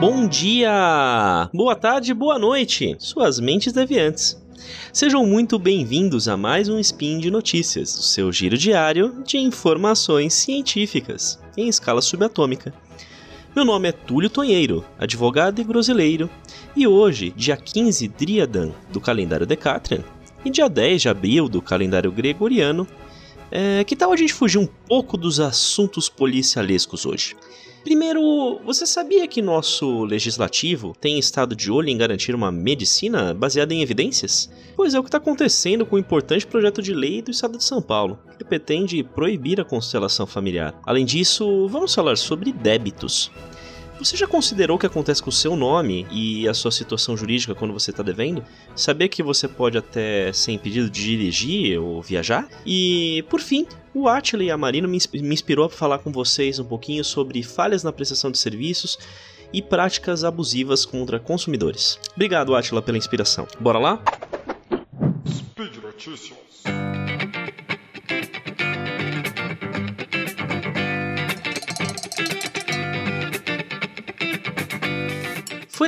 Bom dia, boa tarde, boa noite, suas mentes deviantes. Sejam muito bem-vindos a mais um Spin de Notícias, o seu giro diário de informações científicas em escala subatômica. Meu nome é Túlio Tonheiro, advogado e groselheiro, e hoje, dia 15 Driadan do calendário Decatrian e dia 10 de abril do calendário gregoriano, é, que tal a gente fugir um pouco dos assuntos policialescos hoje? Primeiro, você sabia que nosso legislativo tem estado de olho em garantir uma medicina baseada em evidências? Pois é o que está acontecendo com o importante projeto de lei do estado de São Paulo, que pretende proibir a constelação familiar. Além disso, vamos falar sobre débitos. Você já considerou o que acontece com o seu nome e a sua situação jurídica quando você está devendo? Saber que você pode até ser impedido de dirigir ou viajar? E, por fim, o Atila e a Marina me inspirou a falar com vocês um pouquinho sobre falhas na prestação de serviços e práticas abusivas contra consumidores. Obrigado, Atila, pela inspiração. Bora lá? Speed Notícias.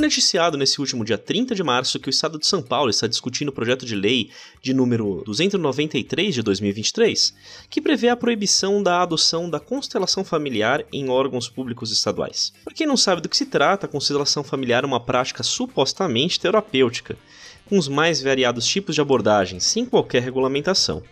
Foi noticiado nesse último dia 30 de março que o Estado de São Paulo está discutindo o projeto de lei de número 293 de 2023, que prevê a proibição da adoção da constelação familiar em órgãos públicos estaduais. Para quem não sabe do que se trata, a constelação familiar é uma prática supostamente terapêutica, com os mais variados tipos de abordagem, sem qualquer regulamentação.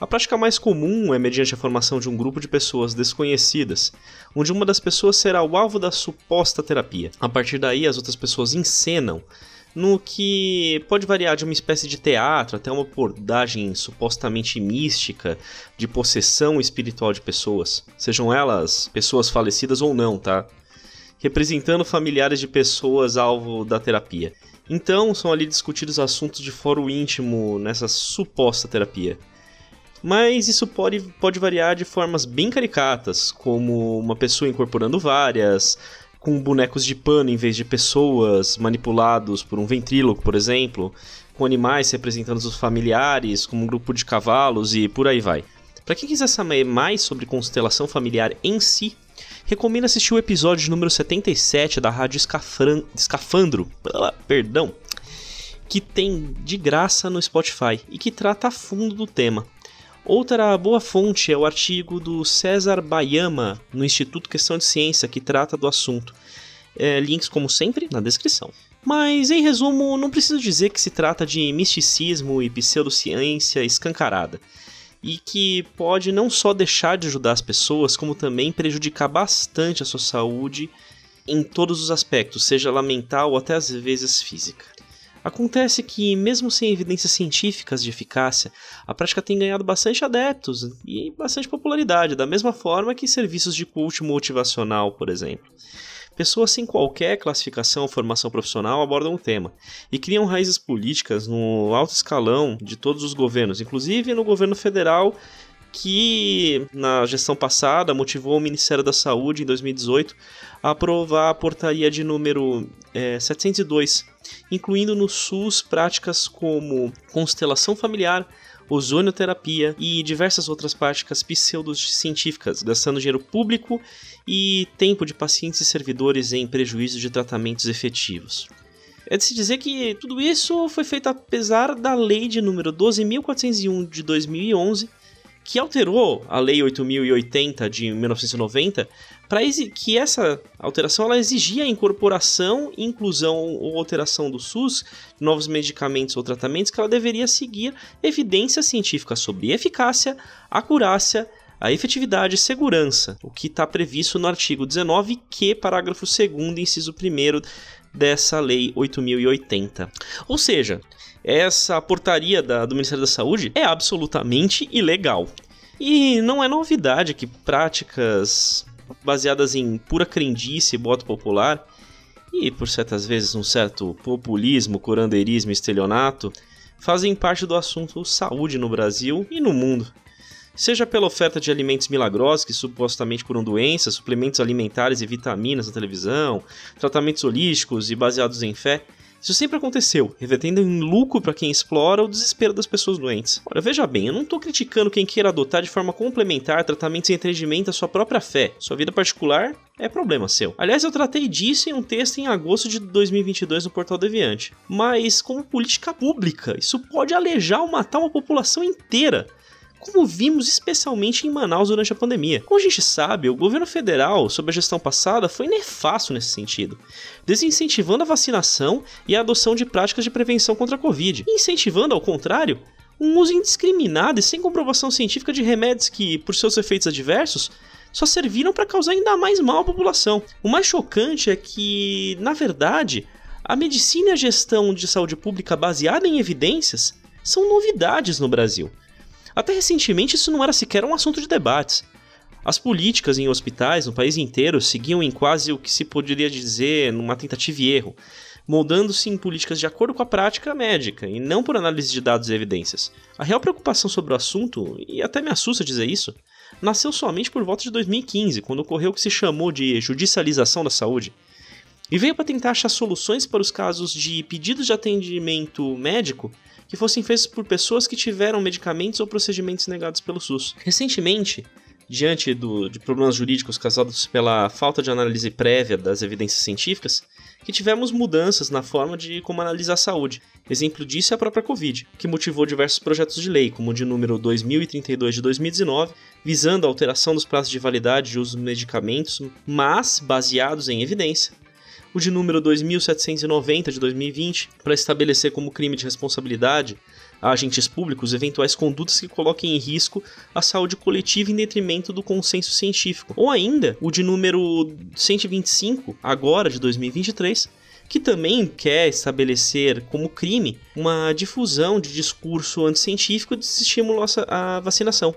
A prática mais comum é mediante a formação de um grupo de pessoas desconhecidas, onde uma das pessoas será o alvo da suposta terapia. A partir daí, as outras pessoas encenam no que pode variar de uma espécie de teatro até uma abordagem supostamente mística de possessão espiritual de pessoas, sejam elas pessoas falecidas ou não, tá? Representando familiares de pessoas alvo da terapia. Então, são ali discutidos assuntos de foro íntimo nessa suposta terapia. Mas isso pode, pode variar de formas bem caricatas, como uma pessoa incorporando várias, com bonecos de pano em vez de pessoas, manipulados por um ventríloco, por exemplo, com animais representando os familiares, como um grupo de cavalos e por aí vai. Para quem quiser saber mais sobre constelação familiar em si, recomendo assistir o episódio número 77 da Rádio Escafran... Escafandro, perdão, que tem de graça no Spotify e que trata a fundo do tema. Outra boa fonte é o artigo do César Bayama no Instituto Questão de Ciência que trata do assunto. É, links, como sempre, na descrição. Mas, em resumo, não preciso dizer que se trata de misticismo e pseudociência escancarada. E que pode não só deixar de ajudar as pessoas, como também prejudicar bastante a sua saúde em todos os aspectos, seja ela mental ou até às vezes física. Acontece que, mesmo sem evidências científicas de eficácia, a prática tem ganhado bastante adeptos e bastante popularidade, da mesma forma que serviços de coach motivacional, por exemplo. Pessoas sem qualquer classificação ou formação profissional abordam o tema e criam raízes políticas no alto escalão de todos os governos, inclusive no governo federal que na gestão passada motivou o Ministério da Saúde em 2018 a aprovar a portaria de número é, 702, incluindo no SUS práticas como constelação familiar, ozonioterapia e diversas outras práticas pseudocientíficas, gastando dinheiro público e tempo de pacientes e servidores em prejuízo de tratamentos efetivos. É de se dizer que tudo isso foi feito apesar da lei de número 12.401 de 2011, que alterou a Lei 8080 de 1990 para que essa alteração ela exigia a incorporação, inclusão ou alteração do SUS, novos medicamentos ou tratamentos que ela deveria seguir evidências científicas sobre eficácia, acurácia, a efetividade e segurança, o que está previsto no artigo 19, que parágrafo 2 inciso 1 dessa Lei 8080. Ou seja, essa portaria da, do Ministério da Saúde é absolutamente ilegal. E não é novidade que práticas baseadas em pura crendice e voto popular, e por certas vezes um certo populismo, curandeirismo e estelionato, fazem parte do assunto saúde no Brasil e no mundo. Seja pela oferta de alimentos milagrosos que supostamente curam doenças, suplementos alimentares e vitaminas na televisão, tratamentos holísticos e baseados em fé, Isso sempre aconteceu, revertendo em lucro para quem explora o desespero das pessoas doentes. Olha, veja bem, eu não estou criticando quem queira adotar de forma complementar tratamentos em atendimento à sua própria fé. Sua vida particular é problema seu. Aliás, eu tratei disso em um texto em agosto de 2022 no Portal Deviante. Mas, como política pública, isso pode alejar ou matar uma população inteira como vimos especialmente em Manaus durante a pandemia. Como a gente sabe, o governo federal, sob a gestão passada, foi nefasto nesse sentido, desincentivando a vacinação e a adoção de práticas de prevenção contra a Covid, e incentivando, ao contrário, um uso indiscriminado e sem comprovação científica de remédios que, por seus efeitos adversos, só serviram para causar ainda mais mal à população. O mais chocante é que, na verdade, a medicina e a gestão de saúde pública baseada em evidências são novidades no Brasil. Até recentemente isso não era sequer um assunto de debates. As políticas em hospitais no país inteiro seguiam em quase o que se poderia dizer numa tentativa e erro, moldando-se em políticas de acordo com a prática médica e não por análise de dados e evidências. A real preocupação sobre o assunto, e até me assusta dizer isso, nasceu somente por volta de 2015, quando ocorreu o que se chamou de judicialização da saúde. E veio para tentar achar soluções para os casos de pedidos de atendimento médico que fossem feitos por pessoas que tiveram medicamentos ou procedimentos negados pelo SUS. Recentemente, diante do, de problemas jurídicos causados pela falta de análise prévia das evidências científicas, que tivemos mudanças na forma de como analisar a saúde. Exemplo disso é a própria Covid, que motivou diversos projetos de lei, como o de número 2032 de 2019, visando a alteração dos prazos de validade de uso de medicamentos, mas baseados em evidência, o de número 2790 de 2020, para estabelecer como crime de responsabilidade a agentes públicos eventuais condutas que coloquem em risco a saúde coletiva em detrimento do consenso científico. Ou ainda, o de número 125, agora de 2023, que também quer estabelecer como crime uma difusão de discurso anticientífico de estímulo à vacinação.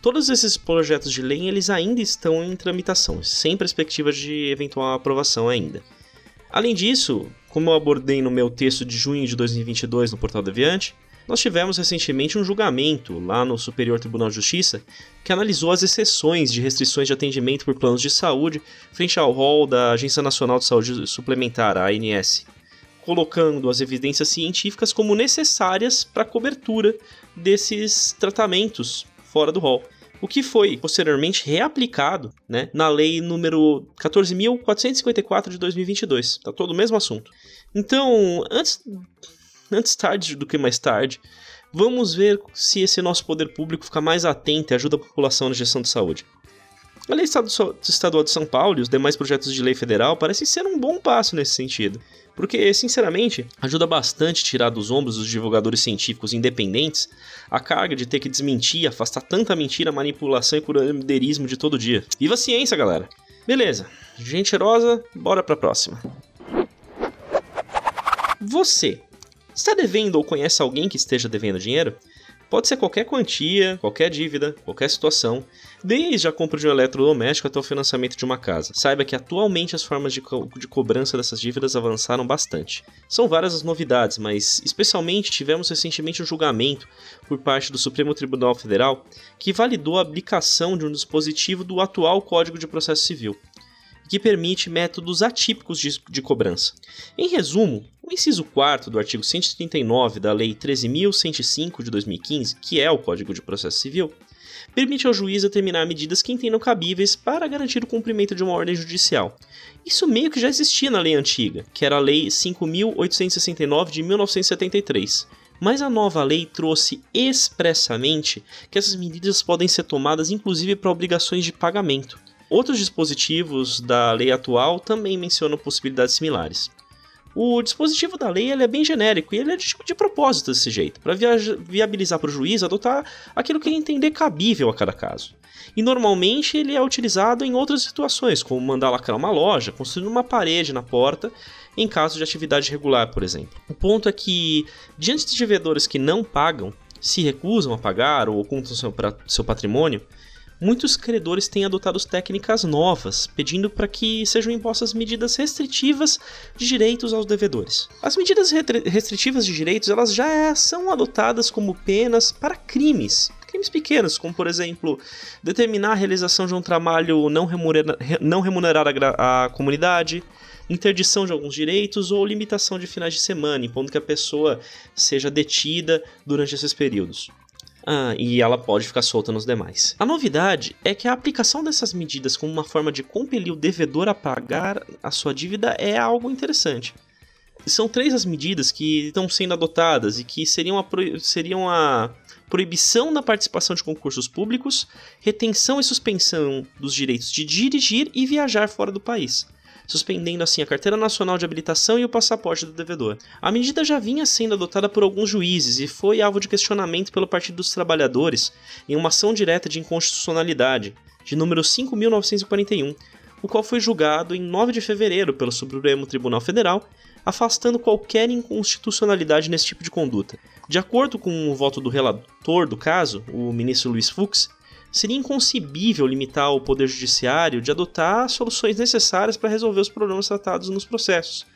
Todos esses projetos de lei eles ainda estão em tramitação, sem perspectiva de eventual aprovação ainda. Além disso, como eu abordei no meu texto de junho de 2022 no Portal Deviante, nós tivemos recentemente um julgamento lá no Superior Tribunal de Justiça que analisou as exceções de restrições de atendimento por planos de saúde frente ao rol da Agência Nacional de Saúde Suplementar, a ANS, colocando as evidências científicas como necessárias para a cobertura desses tratamentos fora do rol o que foi posteriormente reaplicado né, na lei número 14.454 de 2022. Tá todo o mesmo assunto. Então, antes, antes tarde do que mais tarde, vamos ver se esse nosso poder público fica mais atento e ajuda a população na gestão de saúde. A Lei Estadual de São Paulo e os demais projetos de lei federal parecem ser um bom passo nesse sentido. Porque, sinceramente, ajuda bastante tirar dos ombros dos divulgadores científicos independentes a carga de ter que desmentir afastar tanta mentira, manipulação e curandeirismo de todo dia. Viva a ciência, galera! Beleza, gente cheirosa, bora pra próxima. Você está devendo ou conhece alguém que esteja devendo dinheiro? Pode ser qualquer quantia, qualquer dívida, qualquer situação, desde a compra de um eletrodoméstico até o financiamento de uma casa. Saiba que atualmente as formas de, co de cobrança dessas dívidas avançaram bastante. São várias as novidades, mas especialmente tivemos recentemente um julgamento por parte do Supremo Tribunal Federal que validou a aplicação de um dispositivo do atual Código de Processo Civil que permite métodos atípicos de, de cobrança. Em resumo, o inciso 4 do artigo 139 da Lei 13.105 de 2015, que é o Código de Processo Civil, permite ao juiz determinar medidas que entendam cabíveis para garantir o cumprimento de uma ordem judicial. Isso meio que já existia na lei antiga, que era a Lei 5.869 de 1973. Mas a nova lei trouxe expressamente que essas medidas podem ser tomadas inclusive para obrigações de pagamento. Outros dispositivos da lei atual também mencionam possibilidades similares. O dispositivo da lei é bem genérico e ele é de, de propósito desse jeito, para viabilizar para o juiz adotar aquilo que ele entender cabível a cada caso. E normalmente ele é utilizado em outras situações, como mandar lacrar uma loja, construir uma parede na porta, em caso de atividade regular, por exemplo. O ponto é que, diante de devedores que não pagam, se recusam a pagar ou ocultam seu, seu patrimônio, muitos credores têm adotado técnicas novas, pedindo para que sejam impostas medidas restritivas de direitos aos devedores. As medidas restritivas de direitos elas já são adotadas como penas para crimes, crimes pequenos, como por exemplo, determinar a realização de um trabalho não, remunera não remunerar a, a comunidade, interdição de alguns direitos ou limitação de finais de semana, impondo que a pessoa seja detida durante esses períodos. Ah, e ela pode ficar solta nos demais. A novidade é que a aplicação dessas medidas como uma forma de compelir o devedor a pagar a sua dívida é algo interessante. São três as medidas que estão sendo adotadas e que seriam a, seriam a proibição da participação de concursos públicos, retenção e suspensão dos direitos de dirigir e viajar fora do país suspendendo assim a carteira nacional de habilitação e o passaporte do devedor. A medida já vinha sendo adotada por alguns juízes e foi alvo de questionamento pelo Partido dos Trabalhadores em uma ação direta de inconstitucionalidade, de número 5941, o qual foi julgado em 9 de fevereiro pelo Supremo Tribunal Federal, afastando qualquer inconstitucionalidade nesse tipo de conduta. De acordo com o voto do relator do caso, o ministro Luiz Fux, seria inconcebível limitar o Poder Judiciário de adotar soluções necessárias para resolver os problemas tratados nos processos.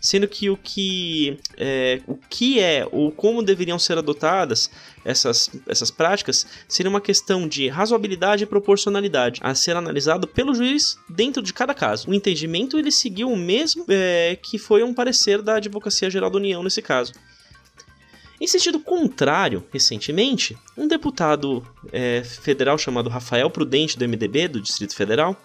Sendo que o que é, o que é ou como deveriam ser adotadas essas, essas práticas seria uma questão de razoabilidade e proporcionalidade a ser analisado pelo juiz dentro de cada caso. O entendimento ele seguiu o mesmo é, que foi um parecer da Advocacia Geral da União nesse caso. Em sentido contrário, recentemente, um deputado é, federal chamado Rafael Prudente, do MDB, do Distrito Federal,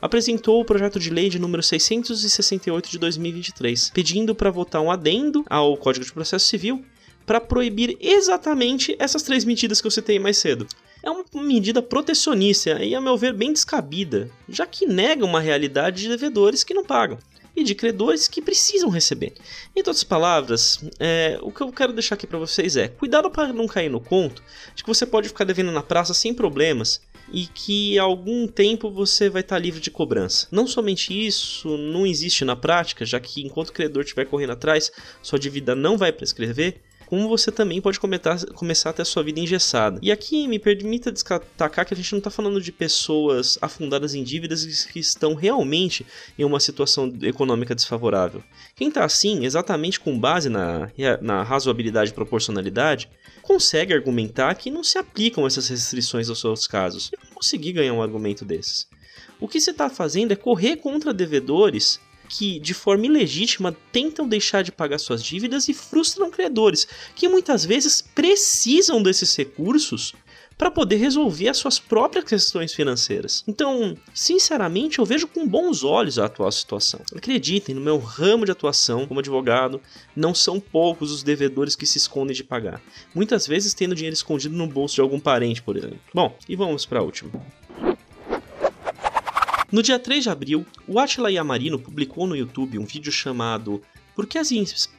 apresentou o projeto de lei de número 668 de 2023, pedindo para votar um adendo ao Código de Processo Civil para proibir exatamente essas três medidas que eu citei mais cedo. É uma medida protecionista e, a meu ver, bem descabida, já que nega uma realidade de devedores que não pagam e de credores que precisam receber. Em outras palavras, é, o que eu quero deixar aqui para vocês é: cuidado para não cair no conto de que você pode ficar devendo na praça sem problemas e que algum tempo você vai estar livre de cobrança. Não somente isso não existe na prática, já que enquanto o credor estiver correndo atrás, sua dívida não vai prescrever como você também pode comentar, começar a ter a sua vida engessada. E aqui me permita destacar que a gente não está falando de pessoas afundadas em dívidas que estão realmente em uma situação econômica desfavorável. Quem está assim, exatamente com base na, na razoabilidade e proporcionalidade, consegue argumentar que não se aplicam essas restrições aos seus casos. E conseguir ganhar um argumento desses. O que você está fazendo é correr contra devedores que, de forma ilegítima, tentam deixar de pagar suas dívidas e frustram credores, que muitas vezes precisam desses recursos para poder resolver as suas próprias questões financeiras. Então, sinceramente, eu vejo com bons olhos a atual situação. Acreditem, no meu ramo de atuação como advogado, não são poucos os devedores que se escondem de pagar, muitas vezes tendo dinheiro escondido no bolso de algum parente, por exemplo. Bom, e vamos para a última. No dia 3 de abril, o Atila Yamarino publicou no YouTube um vídeo chamado por que as,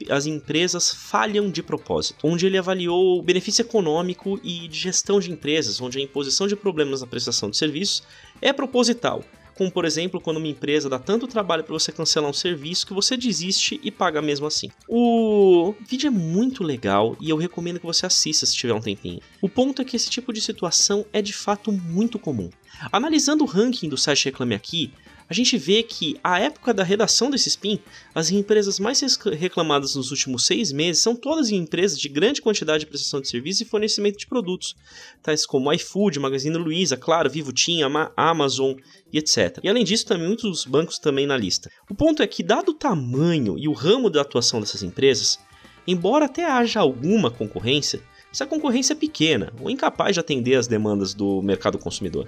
as, empresas falham de propósito? Onde ele avaliou o benefício econômico e de gestão de empresas, onde a imposição de problemas na prestação de serviços é proposital. Como, por exemplo, quando uma empresa dá tanto trabalho para você cancelar um serviço que você desiste e paga mesmo assim. O vídeo é muito legal e eu recomendo que você assista se tiver um tempinho. O ponto é que esse tipo de situação é de fato muito comum. Analisando o ranking do site Reclame Aqui, a gente vê que, à época da redação desse spin, as empresas mais reclamadas nos últimos seis meses são todas empresas de grande quantidade de prestação de serviços e fornecimento de produtos, tais como iFood, Magazine Luiza, Claro, Vivo Tim, Amazon e etc. E além disso, também muitos bancos também na lista. O ponto é que, dado o tamanho e o ramo da atuação dessas empresas, embora até haja alguma concorrência, essa concorrência é pequena ou incapaz de atender às demandas do mercado consumidor.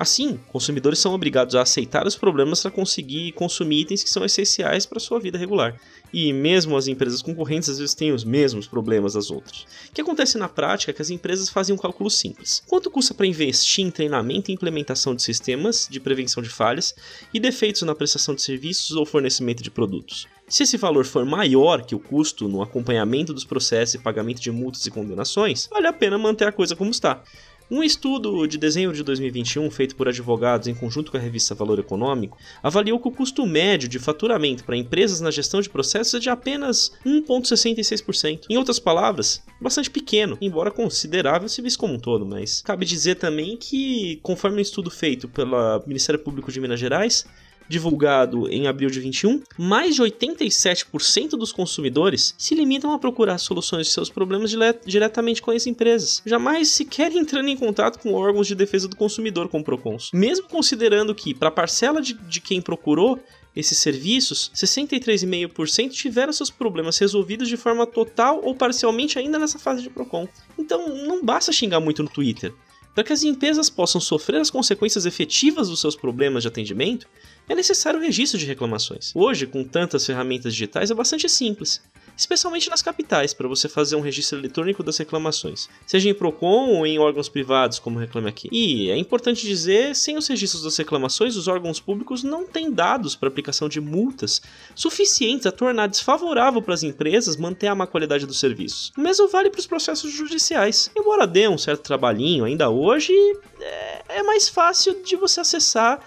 Assim, consumidores são obrigados a aceitar os problemas para conseguir consumir itens que são essenciais para sua vida regular. E mesmo as empresas concorrentes às vezes têm os mesmos problemas das outras. O que acontece na prática é que as empresas fazem um cálculo simples. Quanto custa para investir em treinamento e implementação de sistemas de prevenção de falhas e defeitos na prestação de serviços ou fornecimento de produtos? Se esse valor for maior que o custo no acompanhamento dos processos e pagamento de multas e condenações, vale a pena manter a coisa como está. Um estudo de dezembro de 2021, feito por advogados em conjunto com a revista Valor Econômico, avaliou que o custo médio de faturamento para empresas na gestão de processos é de apenas 1,66%. Em outras palavras, bastante pequeno, embora considerável se visto como um todo, mas cabe dizer também que, conforme um estudo feito pelo Ministério Público de Minas Gerais, divulgado em abril de 21, mais de 87% dos consumidores se limitam a procurar soluções de seus problemas diretamente com as empresas, jamais sequer entrando em contato com órgãos de defesa do consumidor como Procons. Mesmo considerando que, para a parcela de, de quem procurou, esses serviços, 63,5% tiveram seus problemas resolvidos de forma total ou parcialmente ainda nessa fase de Procon. Então não basta xingar muito no Twitter. Para que as empresas possam sofrer as consequências efetivas dos seus problemas de atendimento, é necessário o registro de reclamações. Hoje, com tantas ferramentas digitais, é bastante simples especialmente nas capitais, para você fazer um registro eletrônico das reclamações, seja em Procon ou em órgãos privados, como Reclame Aqui. E é importante dizer, sem os registros das reclamações, os órgãos públicos não têm dados para aplicação de multas suficientes a tornar desfavorável para as empresas manter a má qualidade dos serviços. O mesmo vale para os processos judiciais. Embora dê um certo trabalhinho ainda hoje, é, é mais fácil de você acessar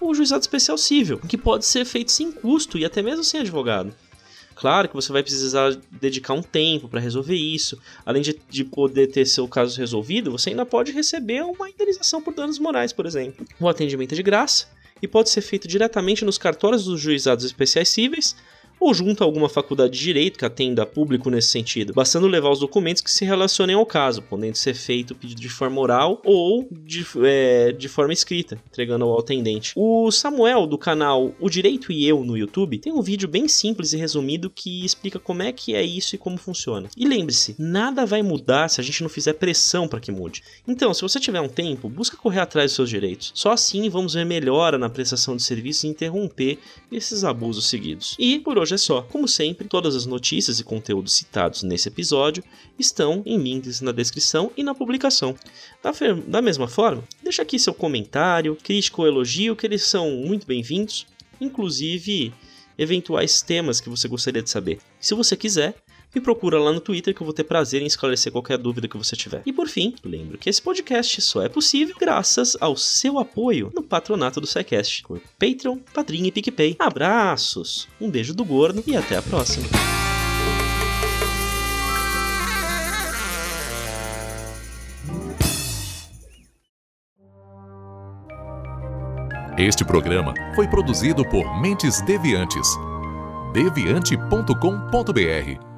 o juizado especial civil, que pode ser feito sem custo e até mesmo sem advogado. Claro que você vai precisar dedicar um tempo para resolver isso. Além de, de poder ter seu caso resolvido, você ainda pode receber uma indenização por danos morais, por exemplo. O atendimento é de graça e pode ser feito diretamente nos cartórios dos juizados especiais cíveis ou junto a alguma faculdade de direito que atenda público nesse sentido, bastando levar os documentos que se relacionem ao caso, podendo ser feito pedido de forma oral ou de, é, de forma escrita, entregando ao atendente. O Samuel, do canal O Direito e Eu no YouTube, tem um vídeo bem simples e resumido que explica como é que é isso e como funciona. E lembre-se, nada vai mudar se a gente não fizer pressão para que mude. Então, se você tiver um tempo, busca correr atrás dos seus direitos. Só assim vamos ver melhora na prestação de serviços e interromper esses abusos seguidos. E por hoje hoje é só. Como sempre, todas as notícias e conteúdos citados nesse episódio estão em links na descrição e na publicação. Da, da mesma forma, deixa aqui seu comentário, crítico ou elogio, que eles são muito bem-vindos, inclusive eventuais temas que você gostaria de saber. Se você quiser, me procura lá no Twitter que eu vou ter prazer em esclarecer qualquer dúvida que você tiver. E por fim, lembro que esse podcast só é possível graças ao seu apoio no patronato do SciCast, por Patreon, Padrinho e PicPay. Abraços, um beijo do gordo e até a próxima. Este programa foi produzido por Mentes Deviantes. deviante.com.br